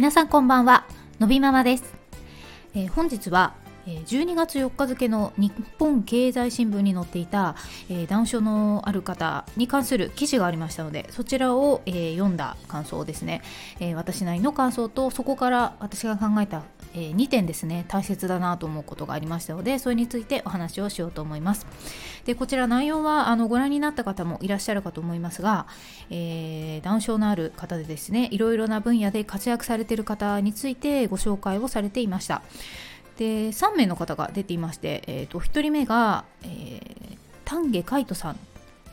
皆さんこんばんは。のびママです、えー、本日は12月4日付の日本経済新聞に載っていた、えー、ダウン症のある方に関する記事がありましたのでそちらを、えー、読んだ感想ですね、えー、私なりの感想とそこから私が考えた、え、2点ですね。大切だなと思うことがありましたのでそれについてお話をしようと思います。でこちら内容はあのご覧になった方もいらっしゃるかと思いますが、えー、ダウン症のある方でですねいろいろな分野で活躍されている方についてご紹介をされていました。で3名の方が出ていまして、えーと、1人目が、えー、丹下海人さん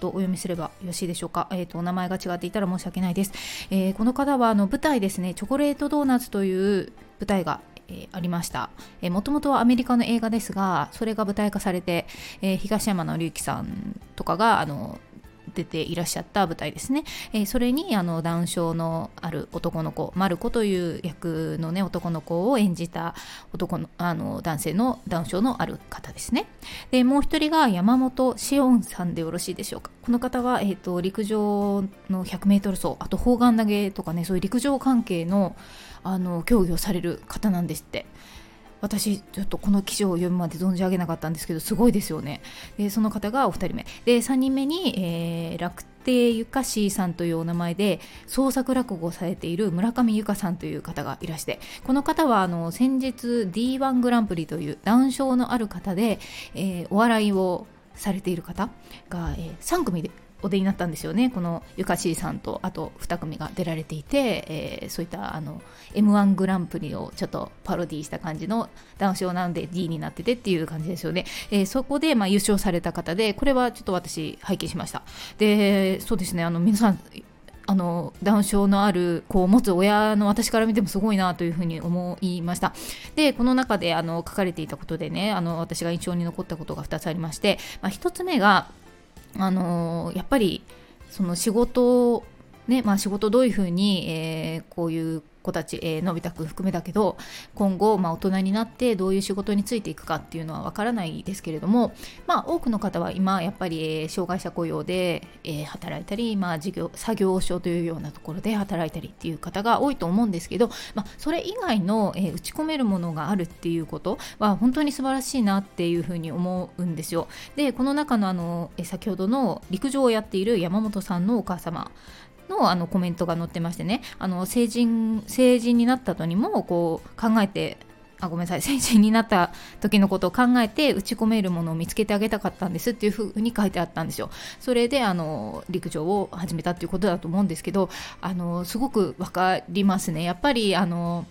とお読みすればよろしいでしょうか、えーと、お名前が違っていたら申し訳ないです、えー、この方はあの舞台ですね「チョコレートドーナツ」という舞台がえー、ありました。もともとはアメリカの映画ですが、それが舞台化されて、え、東山紀之さんとかがあの出ていらっしゃった舞台ですね、えー、それにあのダウン症のある男の子マルコという役のね男の子を演じた男のあの男性のダウン症のある方ですね。でもう一人が山本志音さんでよろしいでしょうか。この方は、えーと、陸上の 100m 走あと砲丸投げとかねそういう陸上関係のあの競技をされる方なんですって。私ちょっとこの記事を読むまで存じ上げなかったんですけどすごいですよね。でその方がお二人目。で3人目に、えー、楽亭ゆかしーさんというお名前で創作落語をされている村上由香さんという方がいらしてこの方はあの先日 D1 グランプリというダウン症のある方で、えー、お笑いをされている方が、えー、3組でお出になったんですよね。このゆかしーさんとあと2組が出られていて、えー、そういったあの m 1グランプリをちょっとパロディした感じの男子なので D になっててっていう感じですよね、えー、そこでまあ優勝された方でこれはちょっと私拝見しました。でそうですね。あの皆さんあのダウン症のある子を持つ親の私から見てもすごいなというふうに思いました。でこの中であの書かれていたことでねあの私が印象に残ったことが2つありまして、まあ、1つ目があのやっぱりその仕事ねまあ、仕事どういうふうに、えー、こういう子たち、えー、のび太くん含めだけど今後、まあ、大人になってどういう仕事についていくかっていうのはわからないですけれども、まあ、多くの方は今やっぱり、えー、障害者雇用で、えー、働いたり、まあ、事業作業所というようなところで働いたりっていう方が多いと思うんですけど、まあ、それ以外の、え打ち込めるものがあるっていうことは本当に素晴らしいなっていうふうに思うんですよ。でこの中のあの、え先ほどの陸上をやっている山本さんのお母様のあのコメントが載ってましてねあの成人成人になった後にもこう考えてあごめんなさい 成人になった時のことを考えて打ち込めるものを見つけてあげたかったんですっていうふうに書いてあったんですよ。それであの陸上を始めたっていうことだと思うんですけどあのすごく分かりますね。やっぱりあの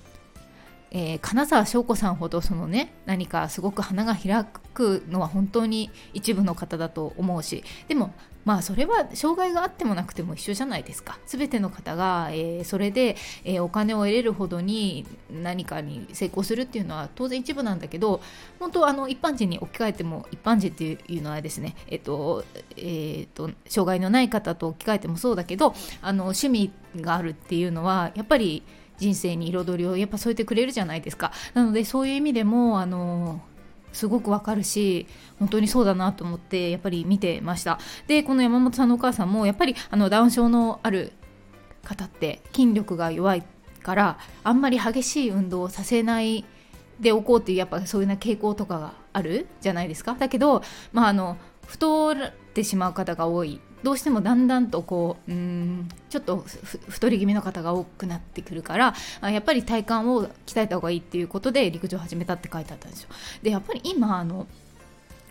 えー、金沢翔子さんほどそのね何かすごく花が開くのは本当に一部の方だと思うしでもまあそれは障害があってもなくても一緒じゃないですか。全ての方が、えー、それで、えー、お金を得れるほどに何かに成功するっていうのは当然一部なんだけど本当あの一般人に置き換えても一般人っていうのはですねえっ、ー、とえっ、ー、と障害のない方と置き換えてもそうだけどあの趣味があるっていうのはやっぱり人生に彩りをやっぱ添えてくれるじゃないですか。なのでそういう意味でもあのすごくわかるし本当にそうだなと思ってやっぱり見てました。でこの山本さんのお母さんもやっぱりあのダウン症のある方って筋力が弱いからあんまり激しい運動をさせないでおこうっていうやっぱそういうな傾向とかがあるじゃないですか。だけどまああの太ってしまう方が多い。どうしてもだんだんとこううんちょっと太り気味の方が多くなってくるからやっぱり体幹を鍛えた方がいいっていうことで陸上を始めたって書いてあったんですよ。でやっぱり今あの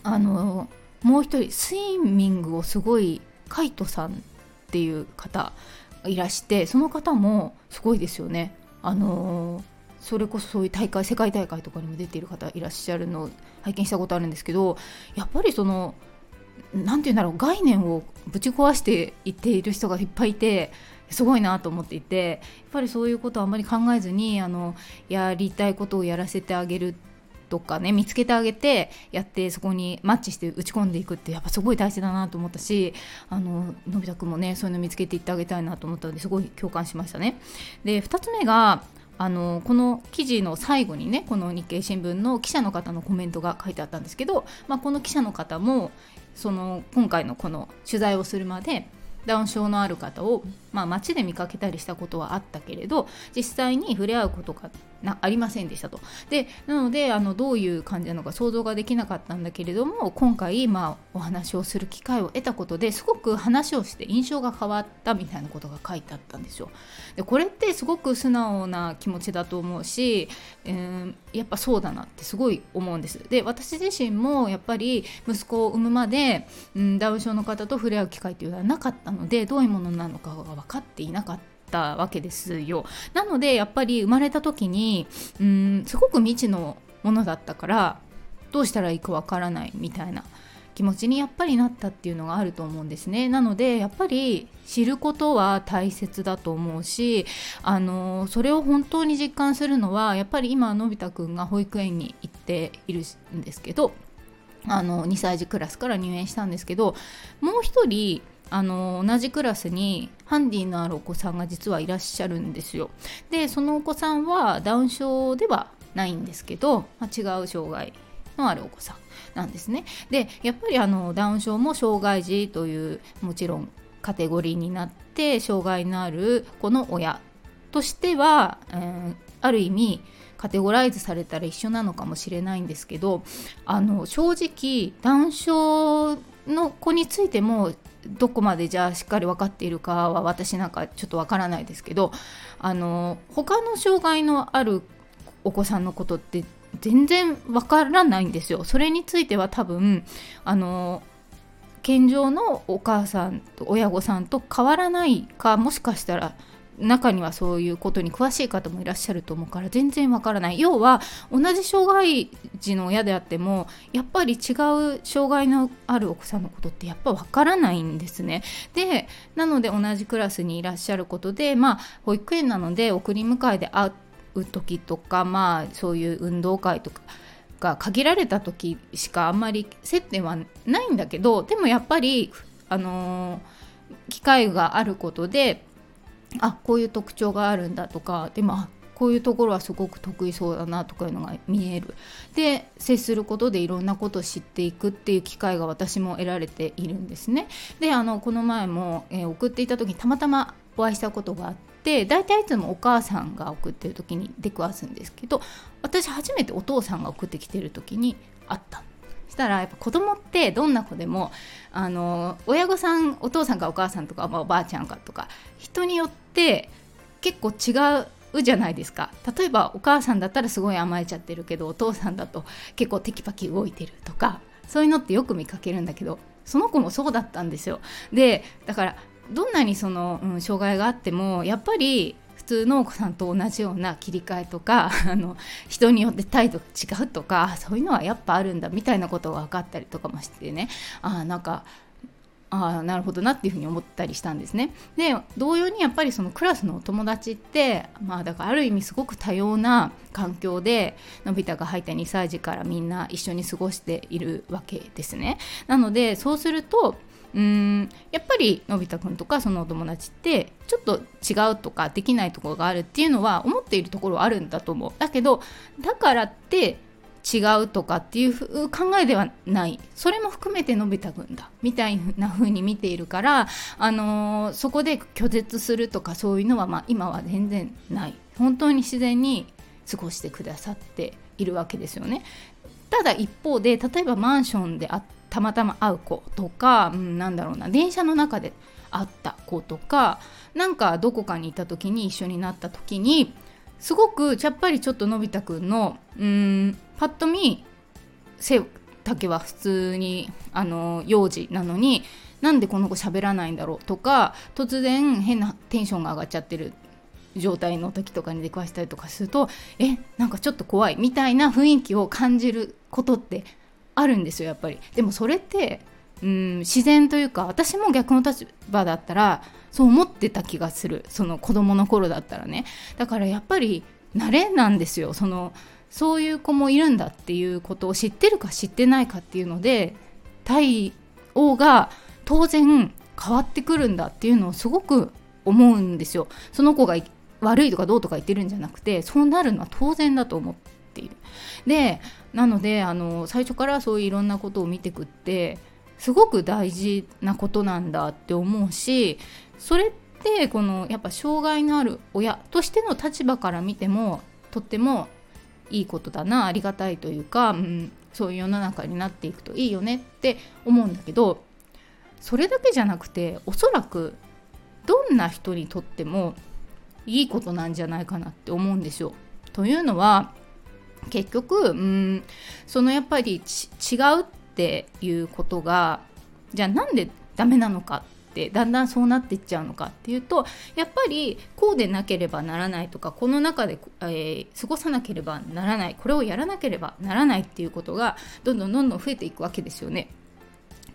あのもう一人スイミングをすごいカイトさんっていう方いらしてその方もすごいですよね。あのそれこそそういう大会世界大会とかにも出ている方いらっしゃるのを拝見したことあるんですけどやっぱりその何て言うんだろう概念をぶち壊していっている人がいっぱいいてすごいなと思っていてやっぱりそういうことをあまり考えずにあのやりたいことをやらせてあげるとかね見つけてあげてやってそこにマッチして打ち込んでいくってやっぱすごい大事だなと思ったしあののび太くんもねそういうの見つけていってあげたいなと思ったのですごい共感しましたね。で2つ目があのこの記事の最後にねこの日経新聞の記者の方のコメントが書いてあったんですけど、まあ、この記者の方もその今回のこの取材をするまでダウン症のある方を、まあ、街で見かけたりしたことはあったけれど実際に触れ合うことがなありませんでしたと。でなのであのどういう感じなのか想像ができなかったんだけれども今回、まあ、お話をする機会を得たことですごく話をして印象が変わったみたいなことが書いてあったんですよ。でこれってすごく素直な気持ちだと思うし、えー、やっぱそうだなってすごい思うんです。で私自身もやっぱり息子を産むまで、うん、ダウン症の方と触れ合う機会っていうのはなかったのでどういうものなのかが分かっていなかった。たわけですよ。なのでやっぱり生まれた時にうんすごく未知のものだったからどうしたらいいかわからないみたいな気持ちにやっぱりなったっていうのがあると思うんですね。なのでやっぱり知ることは大切だと思うしあのそれを本当に実感するのはやっぱり今のび太くんが保育園に行っているんですけどあの2歳児クラスから入園したんですけどもう一人あの同じクラスにハンディのあるお子さんが実はいらっしゃるんですよ。でそのお子さんはダウン症ではないんですけど、まあ、違う障害のあるお子さんなんですね。でやっぱりあのダウン症も障害児というもちろんカテゴリーになって障害のある子の親としては、えー、ある意味カテゴライズされたら一緒なのかもしれないんですけどあの正直ダウン症の子についてもどこまでじゃあしっかり分かっているかは私なんかちょっと分からないですけどあの他の障害のあるお子さんのことって全然分からないんですよ。それについては多分あの健常のお母さんと親御さんと変わらないかもしかしたら中にはそういうことに詳しい方もいらっしゃると思うから全然わからない。要は同じ障害児の親であってもやっぱり違う障害のあるお子さんのことってやっぱわからないんですね。でなので同じクラスにいらっしゃることでまあ保育園なので送り迎えで会う時とかまあそういう運動会とかが限られた時しかあんまり接点はないんだけどでもやっぱりあのー、機会があることであこういう特徴があるんだとかでもこういうところはすごく得意そうだなとかいうのが見える。で接することでいろんなことを知っていくっていう機会が私も得られているんですね。であのこの前も、えー、送っていた時にたまたまお会いしたことがあって大体いつもお母さんが送ってる時に出くわすんですけど私初めてお父さんが送ってきてる時に会った。したらやっぱ子供ってどんな子でもあの親御さんお父さんかお母さんとか、まあ、おばあちゃんかとか人によって結構違うじゃないですか。例えばお母さんだったらすごい甘えちゃってるけどお父さんだと結構テキパキ動いてるとかそういうのってよく見かけるんだけどその子もそうだったんですよ。でだからどんなにその、うん、障害があってもやっぱり普通のお子さんと同じような切り替えとか あの人によって態度が違うとかそういうのはやっぱあるんだみたいなことが分かったりとかもしてねあなんかあなるほどなっていうふうに思ったりしたんですね。で同様にやっぱりそのクラスのお友達ってまあだからある意味すごく多様な環境でのび太が入った2歳児からみんな一緒に過ごしているわけですね。なのでそうするとうん。やっぱりのび太くんとかそのお友達ってちょっと違うとかできないところがあるっていうのは思っているところはあるんだと思う。だけどだからって違うとかっていう考えではない。それも含めてのび太くんだ。みたいな風に見ているから、あのー、そこで拒絶するとかそういうのは、まあ、今は全然ない。本当に自然に過ごしてくださっているわけですよね。ただ一方で例えばマンションであたまたま会う子とか、うん、なんだろうな電車の中で会った子とかなんかどこかにいた時に一緒になった時にすごくやっぱりちょっとのび太くんのうんパッと見背丈は普通にあの幼児なのになんでこの子喋らないんだろうとか突然変なテンションが上がっちゃってる状態の時とかに出くわしたりとかするとえなんかちょっと怖いみたいな雰囲気を感じることってあるんですよやっぱり。でもそれってうん自然というか私も逆の立場だったらそう思ってた気がする。その子供の頃だったらね。だからやっぱり慣れなんですよ。そのそういう子もいるんだっていうことを知ってるか知ってないかっていうので対応が当然変わってくるんだっていうのをすごく思うんですよ。その子が悪いとかどうとか言ってるんじゃなくてそうなるのは当然だと思ってているでなのであの最初からそういういろんなことを見てくってすごく大事なことなんだって思うしそれってこのやっぱ障害のある親としての立場から見てもとってもいいことだなありがたいというか、うん、そういう世の中になっていくといいよねって思うんだけどそれだけじゃなくておそらくどんな人にとってもいいことなんじゃないかなって思うんですよ。というのは結局うんそのやっぱり違うっていうことがじゃあなんでダメなのかってだんだんそうなっていっちゃうのかっていうとやっぱりこうでなければならないとかこの中で、えー、過ごさなければならないこれをやらなければならないっていうことがどんどんどんどん増えていくわけですよね。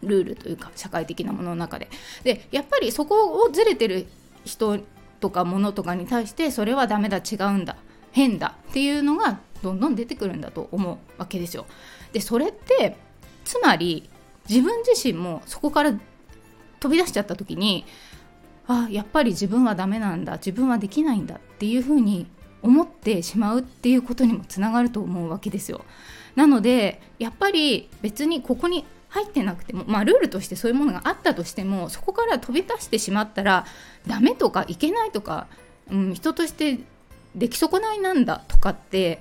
ルールというか社会的なものの中で。でやっぱりそこをずれてる人とかものとかに対してそれはダメだ違うんだ変だっていうのがどんどん出てくるんだと思うわけですよ。でそれってつまり自分自身もそこから飛び出しちゃった時にあやっぱり自分はダメなんだ自分はできないんだっていうふうに思ってしまうっていうことにもつながると思うわけですよ。なのでやっぱり別にここに入ってなくてもまあルールとしてそういうものがあったとしてもそこから飛び出してしまったらダメとかいけないとか、うん、人として出来損ないなんだとかって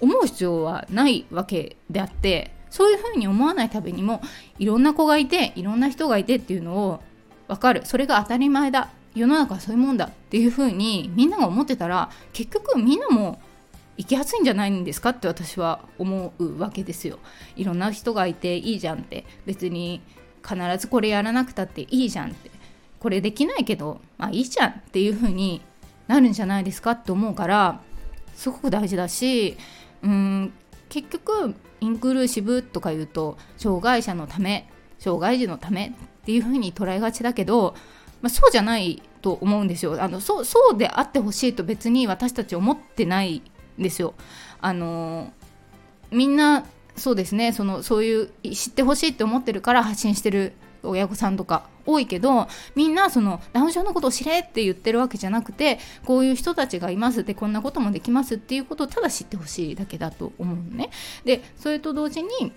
思う必要はないわけであってそういうふうに思わないためにもいろんな子がいていろんな人がいてっていうのを分かる。それが当たり前だ。世の中はそういうもんだ。っていうふうにみんなが思ってたら結局みんなも生きやすいんじゃないんですかって私は思うわけですよ。いろんな人がいていいじゃんって。別に必ずこれやらなくたっていいじゃんって。これできないけどまあいいじゃんっていうふうになるんじゃないですかって思うからすごく大事だしうん結局インクルーシブとか言うと障害者のため障害児のためっていうふうに捉えがちだけど、まあ、そうじゃないと思うんですよあのそうそうであってほしいと別に私たち思ってないんですよ。あのみんなそうですねそのそういう知ってほしいって思ってるから発信してる親御さんとか多いけどみんなそのダウン症のことを知れって言ってるわけじゃなくてこういう人たちがいますってこんなこともできますっていうことをただ知ってほしいだけだと思うのね。でそれと同時に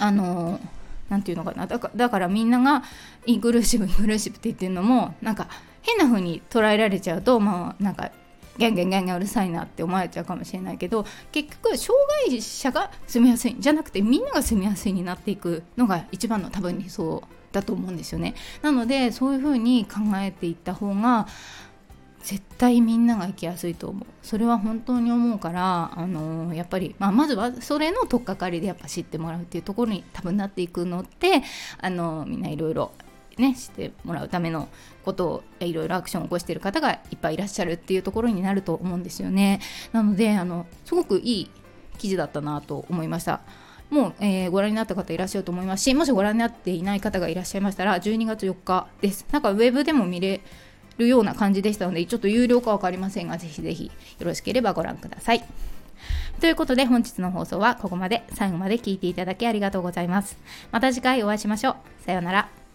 あの何て言うのかなだからだからみんながインクルーシブインクルーシブって言ってるのもなんか変な風に捉えられちゃうとまあなんかギャンギャンギャンギャンうるさいなって思われちゃうかもしれないけど結局障害者が住みやすいんじゃなくてみんなが住みやすいになっていくのが一番の多分理想だと思うんですよね。なのでそういうふうに考えていった方が絶対みんなが生きやすいと思う。それは本当に思うからあのー、やっぱり、まあ、まずはそれの取っかかりでやっぱ知ってもらうっていうところに多分なっていくのってあのー、みんないろいろねしてもらうためのことをいろいろアクションを起こしてる方がいっぱいいらっしゃるっていうところになると思うんですよね。なのであのすごくいい記事だったなと思いました。もう、えー、ご覧になった方いらっしゃると思いますしもしご覧になっていない方がいらっしゃいましたら12月4日です。なんかウェブでも見れるような感じでしたのでちょっと有料か分かりませんがぜひぜひよろしければご覧ください。ということで本日の放送はここまで。最後まで聞いていただきありがとうございます。また次回お会いしましょう。さようなら。